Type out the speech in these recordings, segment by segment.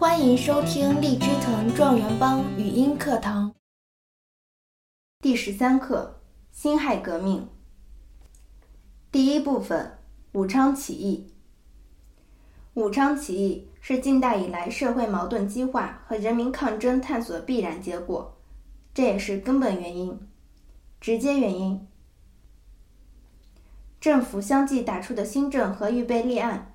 欢迎收听荔枝藤状元帮语音课堂第十三课：辛亥革命。第一部分：武昌起义。武昌起义是近代以来社会矛盾激化和人民抗争探索的必然结果，这也是根本原因。直接原因：政府相继打出的新政和预备立案，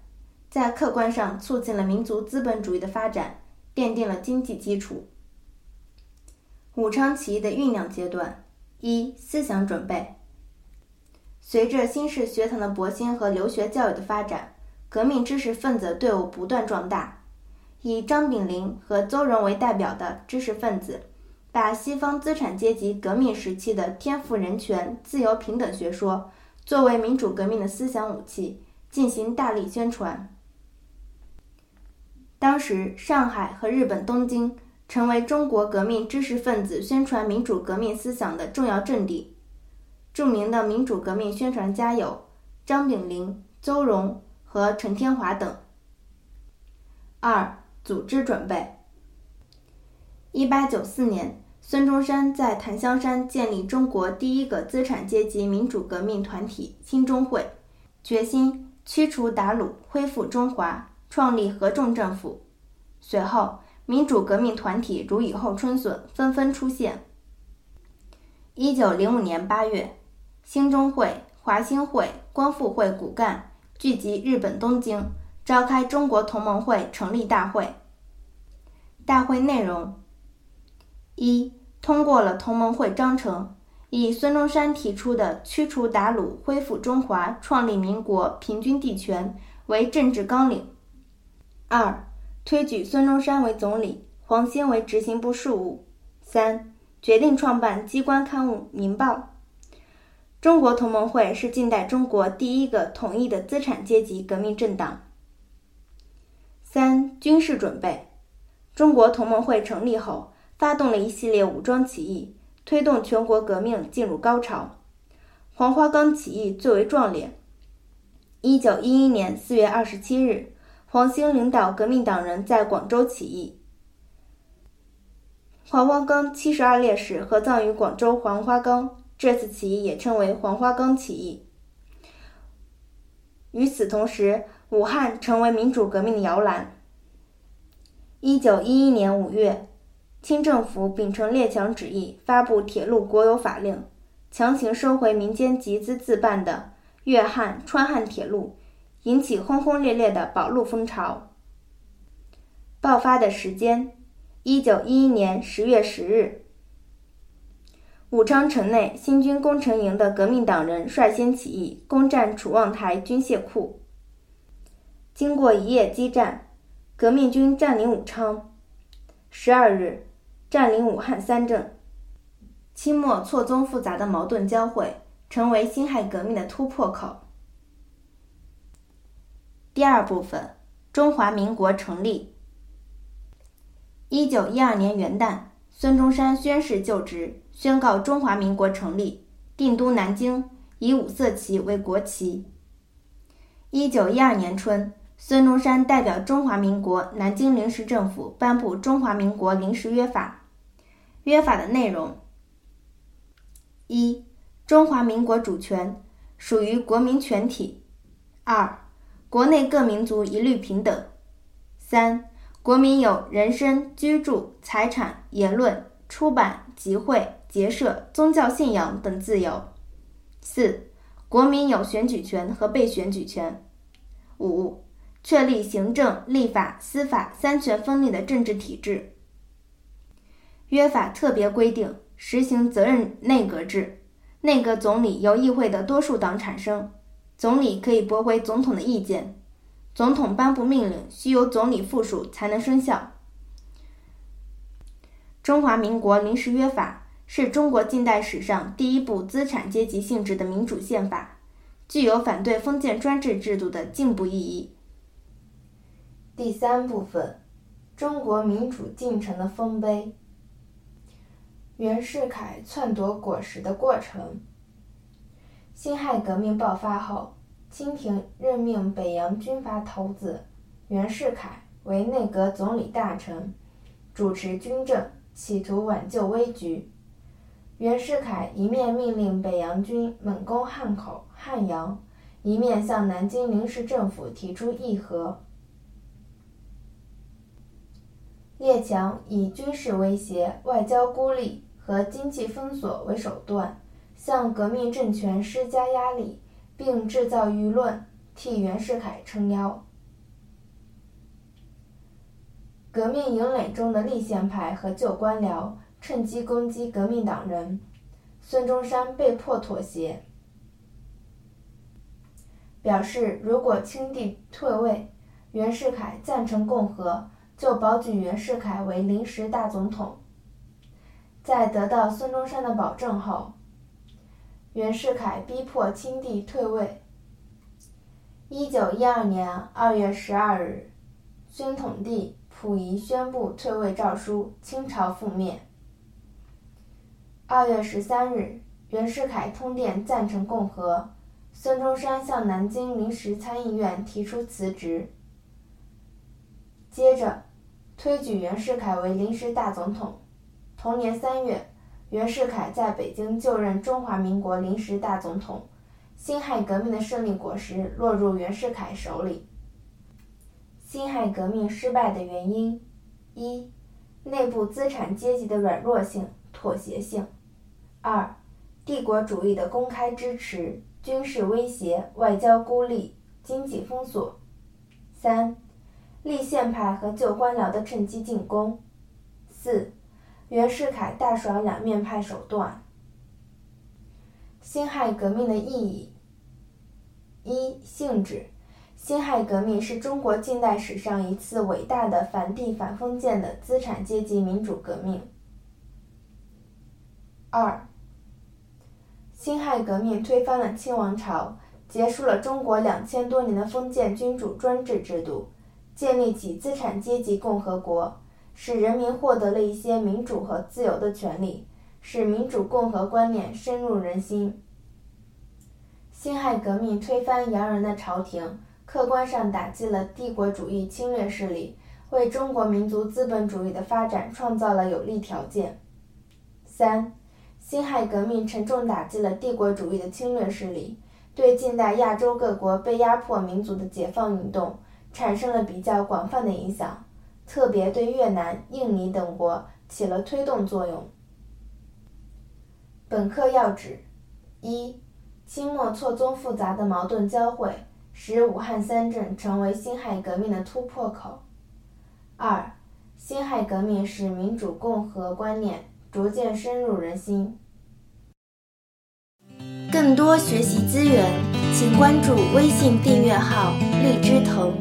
在客观上促进了民族资本主义的发展，奠定了经济基础。武昌起义的酝酿阶段：一、思想准备。随着新式学堂的博兴和留学教育的发展，革命知识分子队伍不断壮大，以张炳麟和邹容为代表的知识分子。把西方资产阶级革命时期的天赋人权、自由平等学说作为民主革命的思想武器，进行大力宣传。当时，上海和日本东京成为中国革命知识分子宣传民主革命思想的重要阵地。著名的民主革命宣传家有张炳麟、邹容和陈天华等。二、组织准备。一八九四年。孙中山在檀香山建立中国第一个资产阶级民主革命团体新中会，决心驱除鞑虏，恢复中华，创立合众政府。随后，民主革命团体如雨后春笋，纷纷出现。一九零五年八月，兴中会、华兴会、光复会骨干聚集日本东京，召开中国同盟会成立大会。大会内容。一通过了同盟会章程，以孙中山提出的驱除鞑虏、恢复中华、创立民国、平均地权为政治纲领。二推举孙中山为总理，黄兴为执行部事务。三决定创办机关刊物《民报》。中国同盟会是近代中国第一个统一的资产阶级革命政党。三军事准备。中国同盟会成立后。发动了一系列武装起义，推动全国革命进入高潮。黄花岗起义最为壮烈。一九一一年四月二十七日，黄兴领导革命党人在广州起义，黄花岗七十二烈士合葬于广州黄花岗。这次起义也称为黄花岗起义。与此同时，武汉成为民主革命的摇篮。一九一一年五月。清政府秉承列强旨意，发布铁路国有法令，强行收回民间集资自办的粤汉、川汉铁路，引起轰轰烈烈的保路风潮。爆发的时间：一九一一年十月十日。武昌城内新军工程营的革命党人率先起义，攻占楚望台军械库。经过一夜激战，革命军占领武昌。十二日。占领武汉三镇，清末错综复杂的矛盾交汇，成为辛亥革命的突破口。第二部分，中华民国成立。一九一二年元旦，孙中山宣誓就职，宣告中华民国成立，定都南京，以五色旗为国旗。一九一二年春。孙中山代表中华民国南京临时政府颁布《中华民国临时约法》。约法的内容：一、中华民国主权属于国民全体；二、国内各民族一律平等；三、国民有人身、居住、财产、言论、出版、集会、结社、宗教信仰等自由；四、国民有选举权和被选举权；五。确立行政、立法、司法三权分立的政治体制。约法特别规定，实行责任内阁制，内阁总理由议会的多数党产生，总理可以驳回总统的意见，总统颁布命令需由总理复述才能生效。中华民国临时约法是中国近代史上第一部资产阶级性质的民主宪法，具有反对封建专制制度的进步意义。第三部分，中国民主进程的丰碑。袁世凯篡夺果实的过程。辛亥革命爆发后，清廷任命北洋军阀头子袁世凯为内阁总理大臣，主持军政，企图挽救危局。袁世凯一面命令北洋军猛攻汉口、汉阳，一面向南京临时政府提出议和。列强以军事威胁、外交孤立和经济封锁为手段，向革命政权施加压力，并制造舆论，替袁世凯撑腰。革命营垒中的立宪派和旧官僚趁机攻击革命党人，孙中山被迫妥协，表示如果清帝退位，袁世凯赞成共和。就保举袁世凯为临时大总统。在得到孙中山的保证后，袁世凯逼迫清帝退位。一九一二年二月十二日，宣统帝溥仪宣布退位诏书，清朝覆灭。二月十三日，袁世凯通电赞成共和，孙中山向南京临时参议院提出辞职。接着，推举袁世凯为临时大总统。同年三月，袁世凯在北京就任中华民国临时大总统。辛亥革命的胜利果实落入袁世凯手里。辛亥革命失败的原因：一、内部资产阶级的软弱性、妥协性；二、帝国主义的公开支持、军事威胁、外交孤立、经济封锁；三。立宪派和旧官僚的趁机进攻。四，袁世凯大耍两面派手段。辛亥革命的意义：一、性质，辛亥革命是中国近代史上一次伟大的反帝反封建的资产阶级民主革命。二，辛亥革命推翻了清王朝，结束了中国两千多年的封建君主专制制度。建立起资产阶级共和国，使人民获得了一些民主和自由的权利，使民主共和观念深入人心。辛亥革命推翻洋人的朝廷，客观上打击了帝国主义侵略势力，为中国民族资本主义的发展创造了有利条件。三，辛亥革命沉重打击了帝国主义的侵略势力，对近代亚洲各国被压迫民族的解放运动。产生了比较广泛的影响，特别对越南、印尼等国起了推动作用。本课要旨：一、清末错综复杂的矛盾交汇，使武汉三镇成为辛亥革命的突破口；二、辛亥革命使民主共和观念逐渐深入人心。更多学习资源，请关注微信订阅号“荔枝藤”。